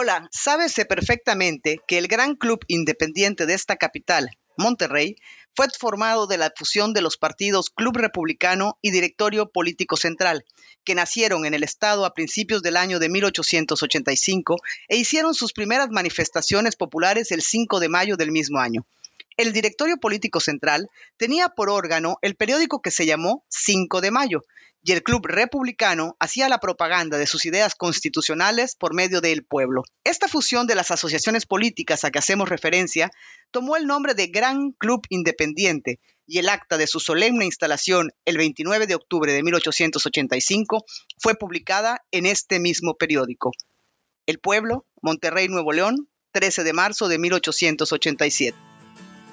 Hola, sábese perfectamente que el gran club independiente de esta capital, Monterrey, fue formado de la fusión de los partidos Club Republicano y Directorio Político Central, que nacieron en el Estado a principios del año de 1885 e hicieron sus primeras manifestaciones populares el 5 de mayo del mismo año. El Directorio Político Central tenía por órgano el periódico que se llamó 5 de Mayo, y el Club Republicano hacía la propaganda de sus ideas constitucionales por medio del pueblo. Esta fusión de las asociaciones políticas a que hacemos referencia tomó el nombre de Gran Club Independiente y el acta de su solemne instalación el 29 de octubre de 1885 fue publicada en este mismo periódico. El pueblo, Monterrey, Nuevo León, 13 de marzo de 1887.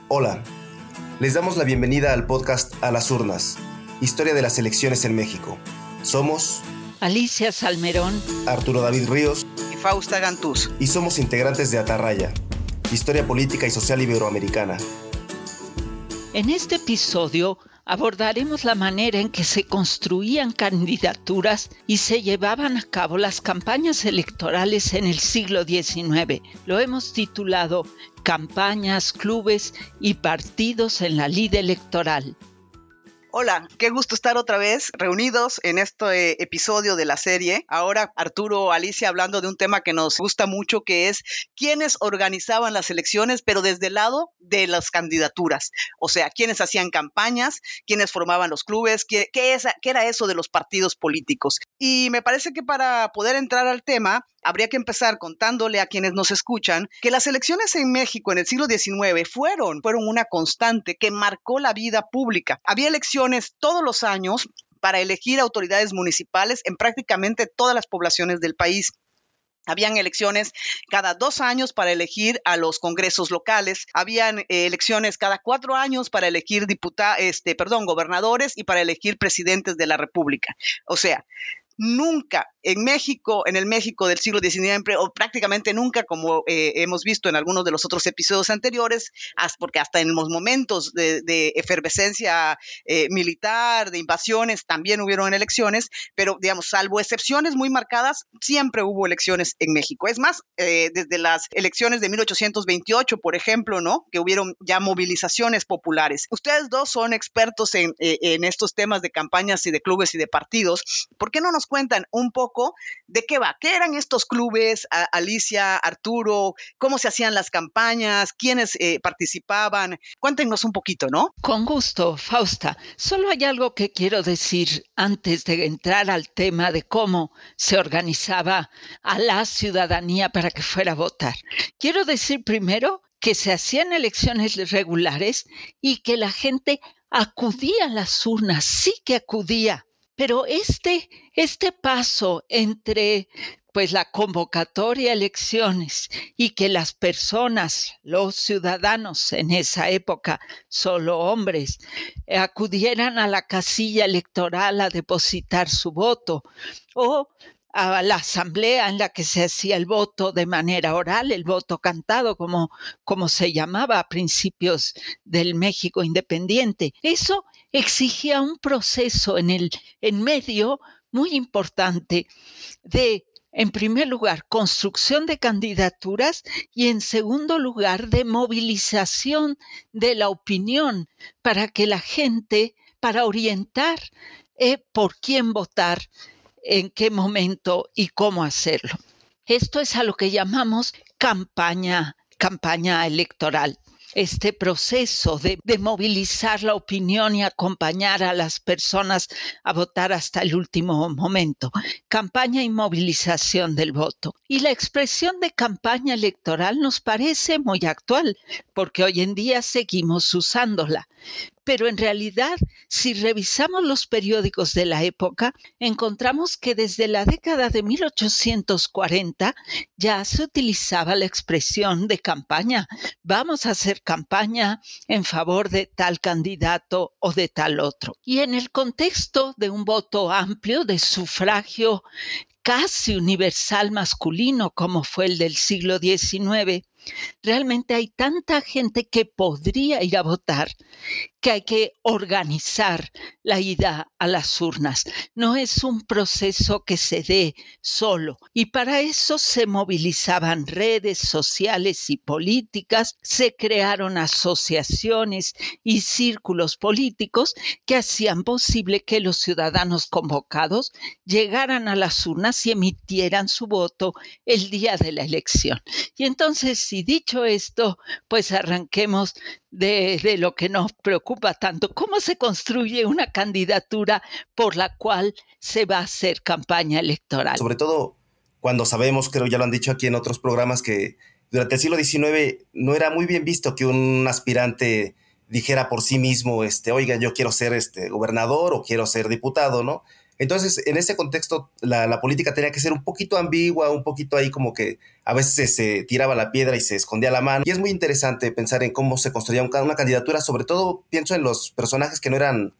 Hola, les damos la bienvenida al podcast A las Urnas Historia de las elecciones en México. Somos Alicia Salmerón, Arturo David Ríos y Fausta Gantús. Y somos integrantes de Atarraya, Historia Política y Social Iberoamericana. En este episodio abordaremos la manera en que se construían candidaturas y se llevaban a cabo las campañas electorales en el siglo XIX. Lo hemos titulado Campañas, Clubes y Partidos en la Lid Electoral. Hola, qué gusto estar otra vez reunidos en este episodio de la serie. Ahora Arturo, Alicia hablando de un tema que nos gusta mucho, que es quiénes organizaban las elecciones, pero desde el lado de las candidaturas. O sea, quiénes hacían campañas, quiénes formaban los clubes, qué, qué era eso de los partidos políticos. Y me parece que para poder entrar al tema, habría que empezar contándole a quienes nos escuchan que las elecciones en México en el siglo XIX fueron, fueron una constante que marcó la vida pública. Había elecciones todos los años para elegir autoridades municipales en prácticamente todas las poblaciones del país. Habían elecciones cada dos años para elegir a los congresos locales. Habían eh, elecciones cada cuatro años para elegir diputados, este, perdón, gobernadores y para elegir presidentes de la República. O sea, nunca en México, en el México del siglo XIX, o prácticamente nunca, como eh, hemos visto en algunos de los otros episodios anteriores, porque hasta en los momentos de, efervescencia eh, militar, de invasiones, también hubieron elecciones, pero digamos, salvo excepciones muy marcadas, siempre hubo elecciones en México. Es más, eh, desde las elecciones de 1828, por ejemplo, ¿no? Que hubieron ya movilizaciones populares. Ustedes dos son expertos en, en estos temas de campañas y de clubes y de partidos. ¿Por qué no nos cuentan un poco de qué va, qué eran estos clubes, Alicia, Arturo, cómo se hacían las campañas, quiénes eh, participaban. Cuéntenos un poquito, ¿no? Con gusto, Fausta. Solo hay algo que quiero decir antes de entrar al tema de cómo se organizaba a la ciudadanía para que fuera a votar. Quiero decir primero que se hacían elecciones regulares y que la gente acudía a las urnas, sí que acudía pero este, este paso entre pues la convocatoria a elecciones y que las personas, los ciudadanos en esa época, solo hombres, acudieran a la casilla electoral a depositar su voto o a la asamblea en la que se hacía el voto de manera oral, el voto cantado, como, como se llamaba a principios del México independiente. Eso exigía un proceso en el en medio muy importante de en primer lugar, construcción de candidaturas y en segundo lugar, de movilización de la opinión para que la gente, para orientar eh, por quién votar, en qué momento y cómo hacerlo. Esto es a lo que llamamos campaña, campaña electoral este proceso de, movilizar la opinión y acompañar a las personas a votar hasta el último momento. Campaña y movilización del voto. Y la expresión de campaña electoral nos parece muy actual, porque hoy en día seguimos usándola pero en realidad, si revisamos los periódicos de la época, encontramos que desde la década de 1840 ya se utilizaba la expresión de campaña. Vamos a hacer campaña en favor de tal candidato o de tal otro. Y en el contexto de un voto amplio de sufragio casi universal masculino como fue el del siglo XIX, Realmente hay tanta gente que podría ir a votar que hay que organizar la ida a las urnas. No es un proceso que se dé solo. Y para eso se movilizaban redes sociales y políticas, se crearon asociaciones y círculos políticos que hacían posible que los ciudadanos convocados llegaran a las urnas y emitieran su voto el día de la elección. Y entonces, si dicho esto, pues arranquemos de, lo que nos preocupa tanto, cómo se construye una candidatura por la cual se va a hacer campaña electoral. Sobre todo cuando sabemos, creo ya lo han dicho aquí en otros programas, que durante el siglo XIX no era muy bien visto que un aspirante dijera por sí mismo, este, oiga, yo quiero ser este, gobernador o quiero ser diputado, ¿no? Entonces, en ese contexto, la, política tenía que ser un poquito ambigua, un poquito ahí como que a veces se tiraba la piedra y se escondía la mano. Y es muy interesante pensar en cómo se construía una candidatura, sobre todo pienso en los personajes que no eran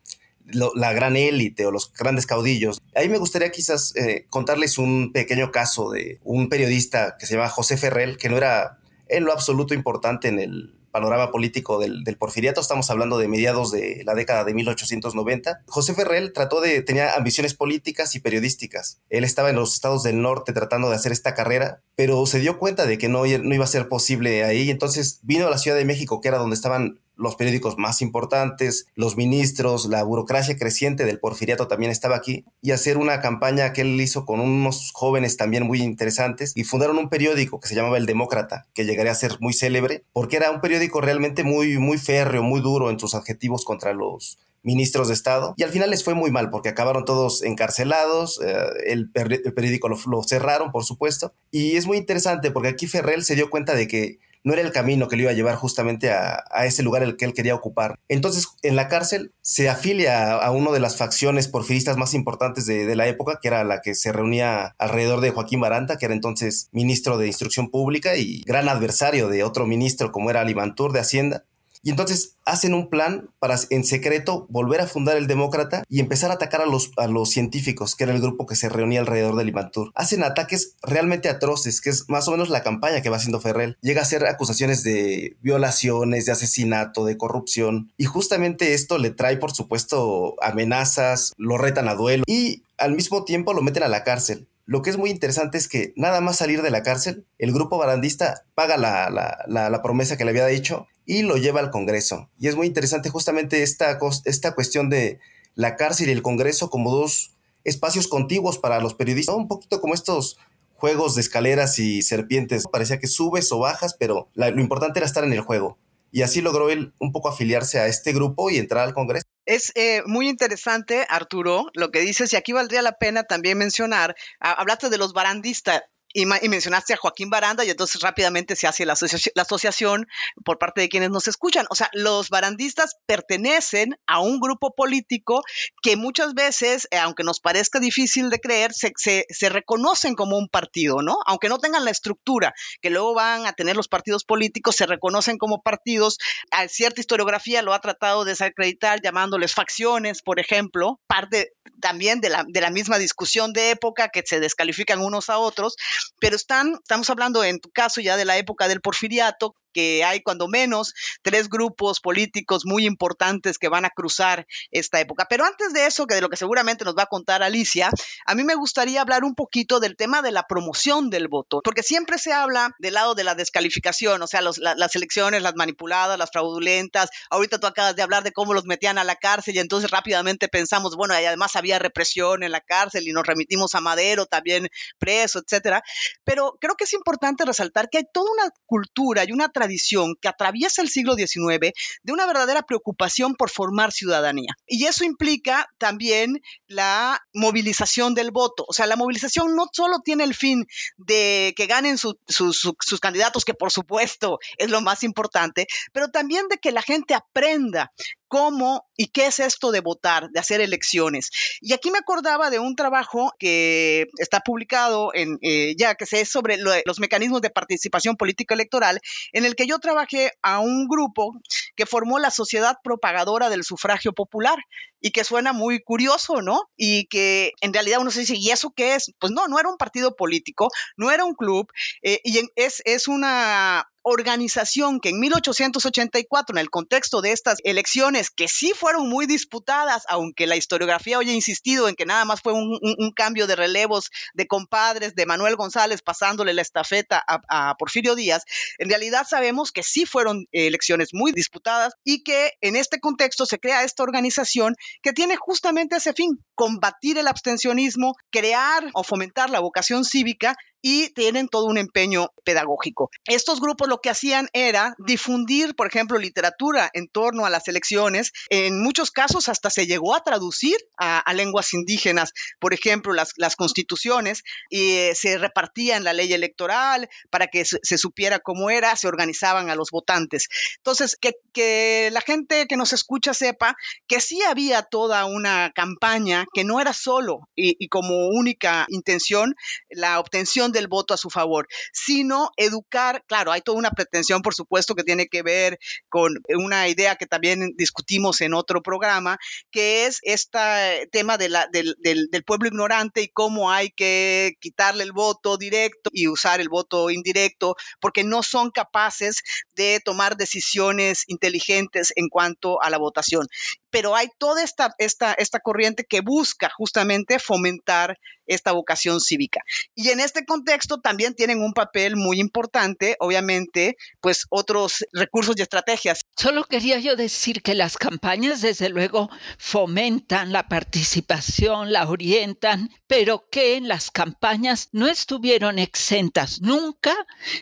la gran élite o los grandes caudillos. Ahí me gustaría quizás eh, contarles un pequeño caso de un periodista que se llama José Ferrell, que no era en lo absoluto importante en el panorama político del, porfiriato, estamos hablando de mediados de la década de 1890, José Ferrell trató de, tenía ambiciones políticas y periodísticas. Él estaba en los estados del norte tratando de hacer esta carrera, pero se dio cuenta de que no, no iba a ser posible ahí, entonces vino a la Ciudad de México, que era donde estaban los periódicos más importantes, los ministros, la burocracia creciente del porfiriato también estaba aquí, y hacer una campaña que él hizo con unos jóvenes también muy interesantes, y fundaron un periódico que se llamaba El Demócrata, que llegaría a ser muy célebre, porque era un periódico realmente muy, muy férreo, muy duro en sus adjetivos contra los ministros de Estado. Y al final les fue muy mal porque acabaron todos encarcelados, eh, el, periódico lo, lo, cerraron, por supuesto. Y es muy interesante porque aquí Ferrell se dio cuenta de que no era el camino que le iba a llevar justamente a, ese lugar el que él quería ocupar. Entonces, en la cárcel se afilia a, una de las facciones porfiristas más importantes de, la época, que era la que se reunía alrededor de Joaquín Baranta, que era entonces ministro de Instrucción Pública y gran adversario de otro ministro como era Alimantur de Hacienda. Y entonces hacen un plan para en secreto volver a fundar el Demócrata y empezar a atacar a los, a los científicos, que era el grupo que se reunía alrededor del Imantur. Hacen ataques realmente atroces, que es más o menos la campaña que va haciendo Ferrell. Llega a hacer acusaciones de violaciones, de asesinato, de corrupción. Y justamente esto le trae, por supuesto, amenazas, lo retan a duelo y al mismo tiempo lo meten a la cárcel. Lo que es muy interesante es que nada más salir de la cárcel, el grupo barandista paga la, la, la promesa que le había dicho y lo lleva al Congreso. Y es muy interesante justamente esta, esta cuestión de la cárcel y el Congreso como dos espacios contiguos para los periodistas, un poquito como estos juegos de escaleras y serpientes. Parecía que subes o bajas, pero lo importante era estar en el juego. Y así logró él un poco afiliarse a este grupo y entrar al Congreso. Es eh, muy interesante, Arturo, lo que dices, y aquí valdría la pena también mencionar, hablaste de los barandistas, y, mencionaste a Joaquín Baranda y entonces rápidamente se hace la, asociación por parte de quienes nos escuchan. O sea, los barandistas pertenecen a un grupo político que muchas veces, eh, aunque nos parezca difícil de creer, se, se, reconocen como un partido, ¿no? Aunque no tengan la estructura que luego van a tener los partidos políticos, se reconocen como partidos. A cierta historiografía lo ha tratado de desacreditar llamándoles facciones, por ejemplo, parte también de la, de la misma discusión de época que se descalifican unos a otros pero están, estamos hablando en tu caso ya de la época del porfiriato, que hay cuando menos tres grupos políticos muy importantes que van a cruzar esta época. Pero antes de eso, que de lo que seguramente nos va a contar Alicia, a mí me gustaría hablar un poquito del tema de la promoción del voto, porque siempre se habla del lado de la descalificación, o sea, las elecciones, las manipuladas, las fraudulentas. Ahorita tú acabas de hablar de cómo los metían a la cárcel y entonces rápidamente pensamos, bueno, y además había represión en la cárcel y nos remitimos a Madero también preso, etcétera. Pero creo que es importante resaltar que hay toda una cultura y una tradición tradición que atraviesa el siglo XIX de una verdadera preocupación por formar ciudadanía. Y eso implica también la movilización del voto. O sea, la movilización no solo tiene el fin de que ganen sus candidatos, que por supuesto es lo más importante, pero también de que la gente aprenda cómo y qué es esto de votar, de hacer elecciones. Y aquí me acordaba de un trabajo que está publicado en, eh, ya que es sobre los mecanismos de participación política electoral, en el que yo trabajé a un grupo que formó la Sociedad Propagadora del Sufragio Popular y que suena muy curioso, ¿no? Y que en realidad uno se dice, ¿y eso qué es? Pues no, no era un partido político, no era un club, eh, y es, es una organización que en 1884, en el contexto de estas elecciones, que sí fueron muy disputadas, aunque la historiografía hoy ha insistido en que nada más fue un, cambio de relevos de compadres de Manuel González pasándole la estafeta a, a Porfirio Díaz, en realidad sabemos que sí fueron elecciones muy disputadas y que en este contexto se crea esta organización que tiene justamente ese fin, combatir el abstencionismo, crear o fomentar la vocación cívica y tienen todo un empeño pedagógico. Estos grupos lo que hacían era difundir, por ejemplo, literatura en torno a las elecciones. En muchos casos hasta se llegó a traducir a, lenguas indígenas, por ejemplo, las, las constituciones, y eh, se repartían la ley electoral para que se, supiera cómo era, se organizaban a los votantes. Entonces, que, que la gente que nos escucha sepa que sí había toda una campaña que no era solo y, y como única intención la obtención del voto a su favor, sino educar, claro, hay toda una pretensión, por supuesto, que tiene que ver con una idea que también discutimos en otro programa, que es este tema del pueblo ignorante y cómo hay que quitarle el voto directo y usar el voto indirecto, porque no son capaces de tomar decisiones inteligentes en cuanto a la votación pero hay toda esta, esta, esta corriente que busca justamente fomentar esta vocación cívica. Y en este contexto también tienen un papel muy importante, obviamente, pues otros recursos y estrategias. Solo quería yo decir que las campañas, desde luego, fomentan la participación, la orientan, pero que en las campañas no estuvieron exentas nunca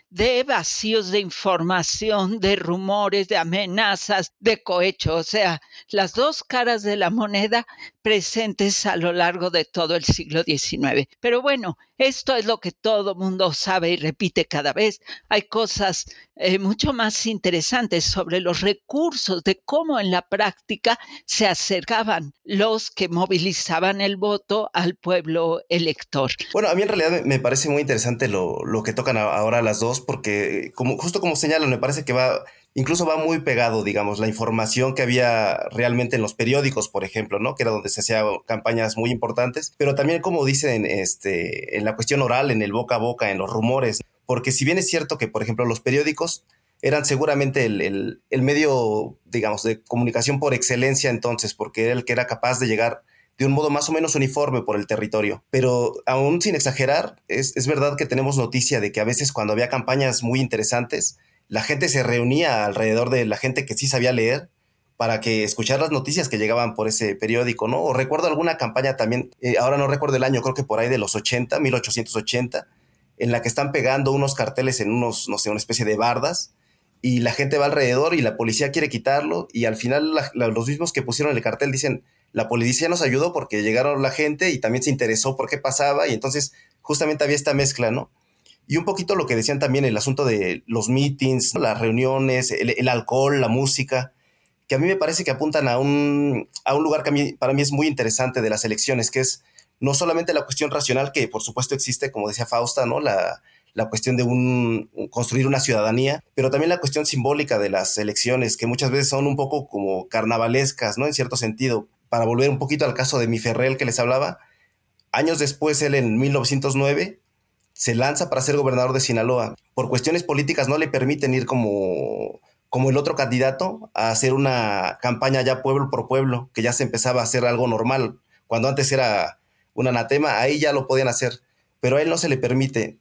de vacíos de información, de rumores, de amenazas, de cohecho. O sea, las dos caras de la moneda presentes a lo largo de todo el siglo XIX. Pero bueno, esto es lo que todo mundo sabe y repite cada vez. Hay cosas eh, mucho más interesantes sobre los recursos de cómo en la práctica se acercaban los que movilizaban el voto al pueblo elector. Bueno, a mí en realidad me parece muy interesante lo, lo que tocan ahora las dos, porque como, justo como señalan, me parece que va incluso va muy pegado, digamos, la información que había realmente en los periódicos, por ejemplo, ¿no? Que era donde se hacían campañas muy importantes, pero también como dicen este, en la cuestión oral, en el boca a boca, en los rumores, porque si bien es cierto que, por ejemplo, los periódicos eran seguramente el, el, medio, digamos, de comunicación por excelencia entonces, porque era el que era capaz de llegar de un modo más o menos uniforme por el territorio. Pero aún sin exagerar, es, es verdad que tenemos noticia de que a veces cuando había campañas muy interesantes, la gente se reunía alrededor de la gente que sí sabía leer para que escuchar las noticias que llegaban por ese periódico, ¿no? O recuerdo alguna campaña también, eh, ahora no recuerdo el año, creo que por ahí de los 80, 1880, en la que están pegando unos carteles en unos, no sé, una especie de bardas, y la gente va alrededor y la policía quiere quitarlo, y al final los mismos que pusieron el cartel dicen, la policía nos ayudó porque llegaron la gente y también se interesó por qué pasaba, y entonces justamente había esta mezcla, ¿no? Y un poquito lo que decían también, el asunto de los meetings, las reuniones, el, alcohol, la música, que a mí me parece que apuntan a un, a un lugar que para mí es muy interesante de las elecciones, que es no solamente la cuestión racional, que por supuesto existe, como decía Fausta, ¿no? La, la cuestión de un, construir una ciudadanía, pero también la cuestión simbólica de las elecciones, que muchas veces son un poco como carnavalescas, ¿no? En cierto sentido. Para volver un poquito al caso de mi que les hablaba, años después, él en 1909 se lanza para ser gobernador de Sinaloa. Por cuestiones políticas no le permiten ir como, como el otro candidato a hacer una campaña ya pueblo por pueblo, que ya se empezaba a hacer algo normal. Cuando antes era un anatema, ahí ya lo podían hacer, pero a él no se le permite.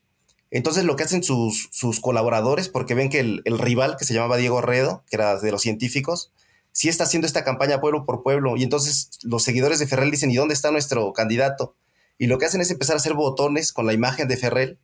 Entonces lo que hacen sus, sus colaboradores, porque ven que el, el, rival, que se llamaba Diego Redo, que era de los científicos, sí está haciendo esta campaña pueblo por pueblo, y entonces los seguidores de Ferrer dicen, ¿y dónde está nuestro candidato? y lo que hacen es empezar a hacer botones con la imagen de Ferrell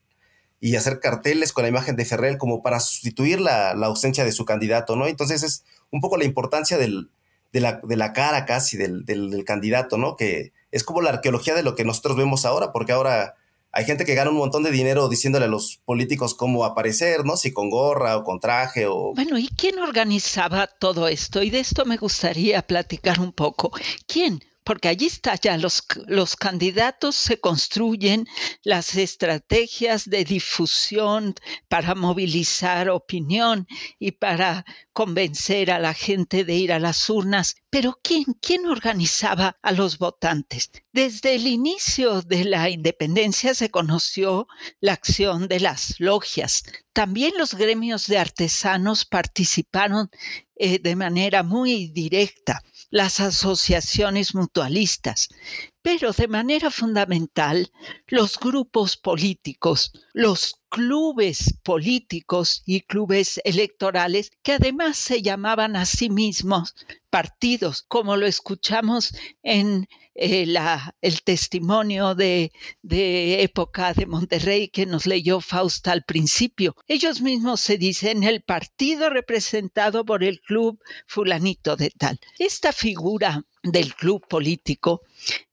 y hacer carteles con la imagen de Ferrell como para sustituir la, ausencia de su candidato, ¿no? Entonces es un poco la importancia del, de, la, de, la, cara casi del, del, candidato, ¿no? Que es como la arqueología de lo que nosotros vemos ahora, porque ahora hay gente que gana un montón de dinero diciéndole a los políticos cómo aparecer, ¿no? Si con gorra o con traje o... Bueno, ¿y quién organizaba todo esto? Y de esto me gustaría platicar un poco. ¿Quién? porque allí está ya los, los candidatos se construyen las estrategias de difusión para movilizar opinión y para convencer a la gente de ir a las urnas, Pero ¿quién, ¿quién organizaba a los votantes? Desde el inicio de la independencia se conoció la acción de las logias. También los gremios de artesanos participaron eh, de manera muy directa, las asociaciones mutualistas, pero de manera fundamental los grupos políticos, los clubes políticos y clubes electorales que además se llamaban a sí mismos partidos, como lo escuchamos en eh, el testimonio de, época de Monterrey que nos leyó Fausta al principio. Ellos mismos se dicen el partido representado por el club fulanito de tal. Esta figura del club político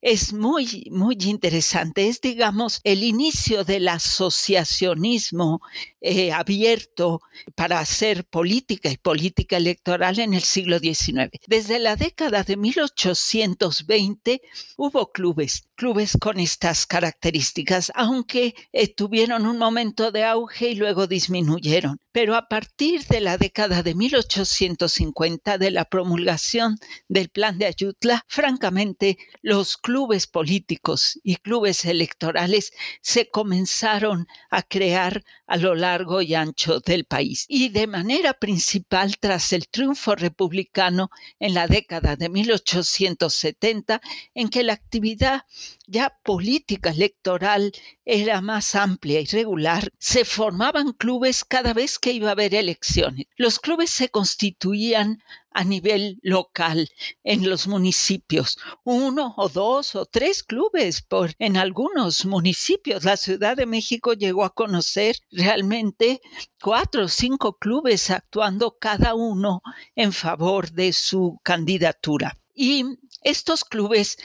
es muy, muy interesante. Es, digamos, el inicio del asociacionismo eh, abierto para hacer política y política electoral en el siglo XIX. Desde la década de 1820 hubo clubes, clubes con estas características, aunque eh, tuvieron un momento de auge y luego disminuyeron. Pero a partir de la década de 1850, de la promulgación del plan de Ayutla, francamente, los clubes políticos y clubes electorales se comenzaron a crear a lo largo y ancho del país. Y de manera principal, tras el triunfo republicano en la década de 1870, en que la actividad ya política electoral era más amplia y regular, se formaban clubes cada vez que iba a haber elecciones. Los clubes se constituían a nivel local en los municipios, uno o dos o tres clubes por en algunos municipios. La Ciudad de México llegó a conocer realmente cuatro o cinco clubes actuando cada uno en favor de su candidatura. Y estos clubes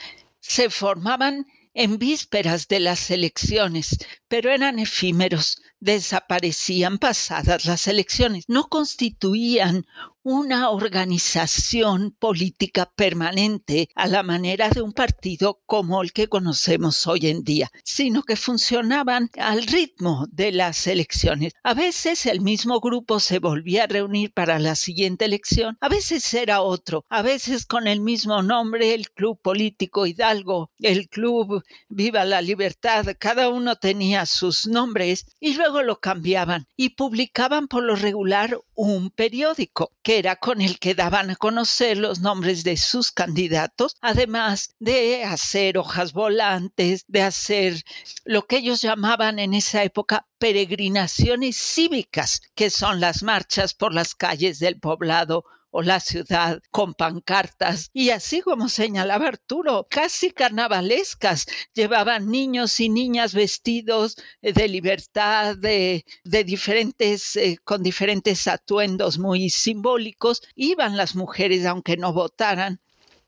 se formaban en vísperas de las elecciones, pero eran efímeros, desaparecían pasadas las elecciones, no constituían una organización política permanente a la manera de un partido como el que conocemos hoy en día, sino que funcionaban al ritmo de las elecciones. A veces el mismo grupo se volvía a reunir para la siguiente elección, a veces era otro, a veces con el mismo nombre, el Club Político Hidalgo, el Club Viva la Libertad, cada uno tenía sus nombres y luego lo cambiaban y publicaban por lo regular un periódico que era con el que daban a conocer los nombres de sus candidatos, además de hacer hojas volantes, de hacer lo que ellos llamaban en esa época peregrinaciones cívicas, que son las marchas por las calles del poblado o la ciudad con pancartas y así como señalaba Arturo, casi carnavalescas. Llevaban niños y niñas vestidos de libertad, de, diferentes, eh, con diferentes atuendos muy simbólicos. Iban las mujeres, aunque no votaran,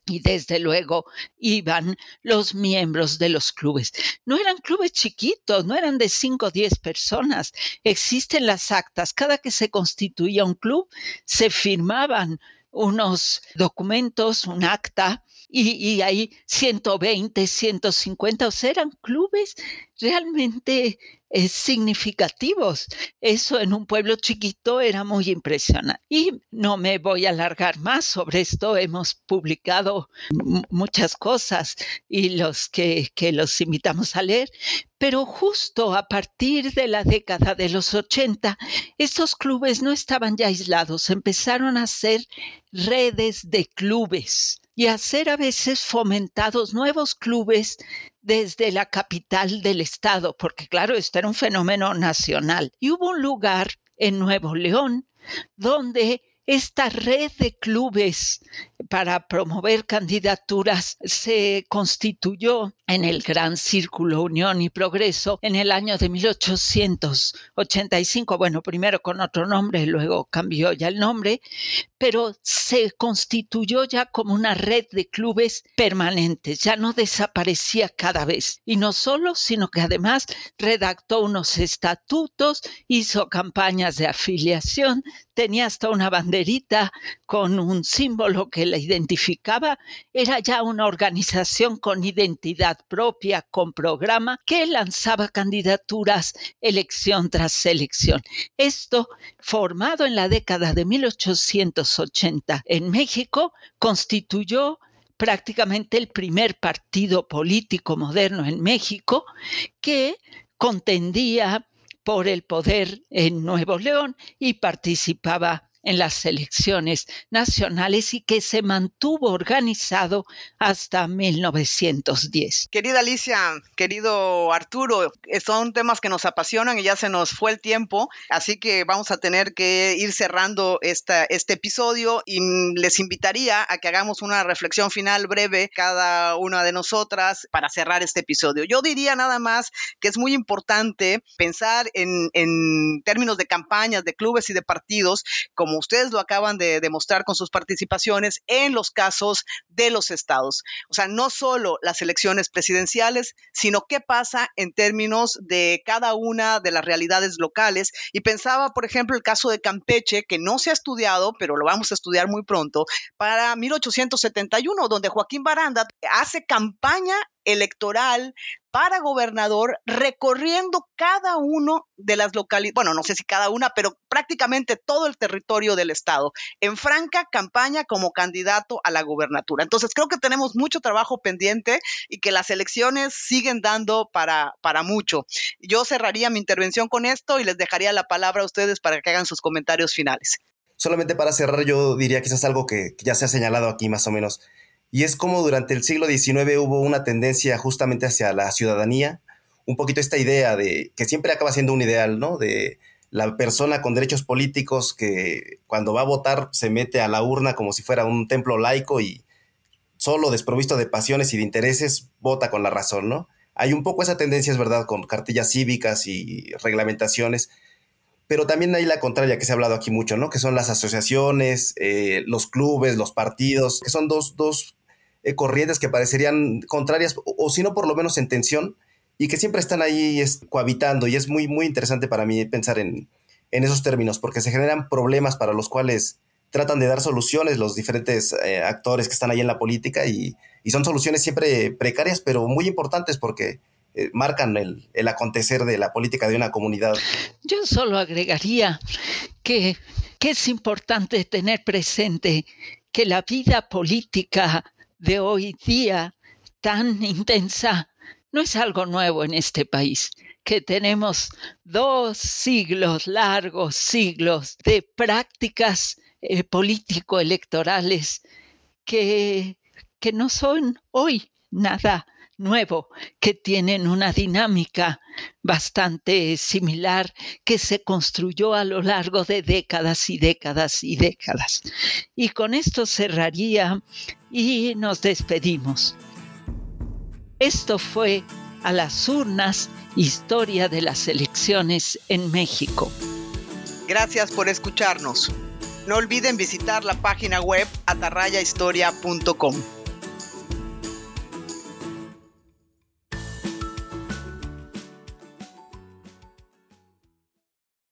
y desde luego iban los miembros de los clubes. No eran clubes chiquitos, no eran de 5 o 10 personas. Existen las actas. Cada que se constituía un club, se firmaban unos documentos, un acta, y, y hay 120, 150, o sea, eran clubes realmente significativos. Eso en un pueblo chiquito era muy impresionante. Y no me voy a alargar más sobre esto. Hemos publicado muchas cosas y los que, que los invitamos a leer. Pero justo a partir de la década de los 80, estos clubes no estaban ya aislados, empezaron a ser redes de clubes y a ser a veces fomentados nuevos clubes desde la capital del estado, porque claro, esto era un fenómeno nacional. Y hubo un lugar en Nuevo León donde esta red de clubes para promover candidaturas se constituyó en el Gran Círculo Unión y Progreso en el año de 1885. Bueno, primero con otro nombre, luego cambió ya el nombre, pero se constituyó ya como una red de clubes permanentes, ya no desaparecía cada vez. Y no solo, sino que además redactó unos estatutos, hizo campañas de afiliación, tenía hasta una banderita con un símbolo que la identificaba, era ya una organización con identidad propia, con programa, que lanzaba candidaturas elección tras elección. Esto, formado en la década de 1880 en México, constituyó prácticamente el primer partido político moderno en México que contendía por el poder en Nuevo León y participaba en las elecciones nacionales y que se mantuvo organizado hasta 1910. Querida Alicia, querido Arturo, eh, son temas que nos apasionan y ya se nos fue el tiempo, así que vamos a tener que ir cerrando esta, este episodio y les invitaría a que hagamos una reflexión final breve cada una de nosotras para cerrar este episodio. Yo diría nada más que es muy importante pensar en, en términos de campañas, de clubes y de partidos como ustedes lo acaban de demostrar con sus participaciones en los casos de los estados. O sea, no solo las elecciones presidenciales, sino qué pasa en términos de cada una de las realidades locales. Y pensaba, por ejemplo, el caso de Campeche, que no se ha estudiado, pero lo vamos a estudiar muy pronto, para 1871, donde Joaquín Baranda hace campaña electoral para gobernador recorriendo cada uno de las localidades, bueno, no sé si cada una, pero prácticamente todo el territorio del estado, en franca campaña como candidato a la gobernatura. Entonces creo que tenemos mucho trabajo pendiente y que las elecciones siguen dando para, para mucho. Yo cerraría mi intervención con esto y les dejaría la palabra a ustedes para que hagan sus comentarios finales. Solamente para cerrar, yo diría es algo que ya se ha señalado aquí más o menos y es como durante el siglo XIX hubo una tendencia justamente hacia la ciudadanía, un poquito esta idea de que siempre acaba siendo un ideal, ¿no? De la persona con derechos políticos que cuando va a votar se mete a la urna como si fuera un templo laico y solo desprovisto de pasiones y de intereses vota con la razón, ¿no? Hay un poco esa tendencia, es verdad, con cartillas cívicas y reglamentaciones, pero también hay la contraria que se ha hablado aquí mucho, ¿no? Que son las asociaciones, eh, los clubes, los partidos, que son dos, dos eh, corrientes que parecerían contrarias o, si no por lo menos en tensión y que siempre están ahí cohabitando y es muy, muy interesante para mí pensar en, esos términos porque se generan problemas para los cuales tratan de dar soluciones los diferentes eh, actores que están ahí en la política y, son soluciones siempre precarias pero muy importantes porque eh, marcan el, el, acontecer de la política de una comunidad. Yo solo agregaría que, que es importante tener presente que la vida política de hoy día tan intensa. No es algo nuevo en este país, que tenemos dos siglos, largos siglos de prácticas eh, político-electorales que, que no son hoy nada nuevo, que tienen una dinámica bastante similar que se construyó a lo largo de décadas y décadas y décadas. Y con esto cerraría y nos despedimos. Esto fue a las urnas, historia de las elecciones en México. Gracias por escucharnos. No olviden visitar la página web atarrayahistoria.com.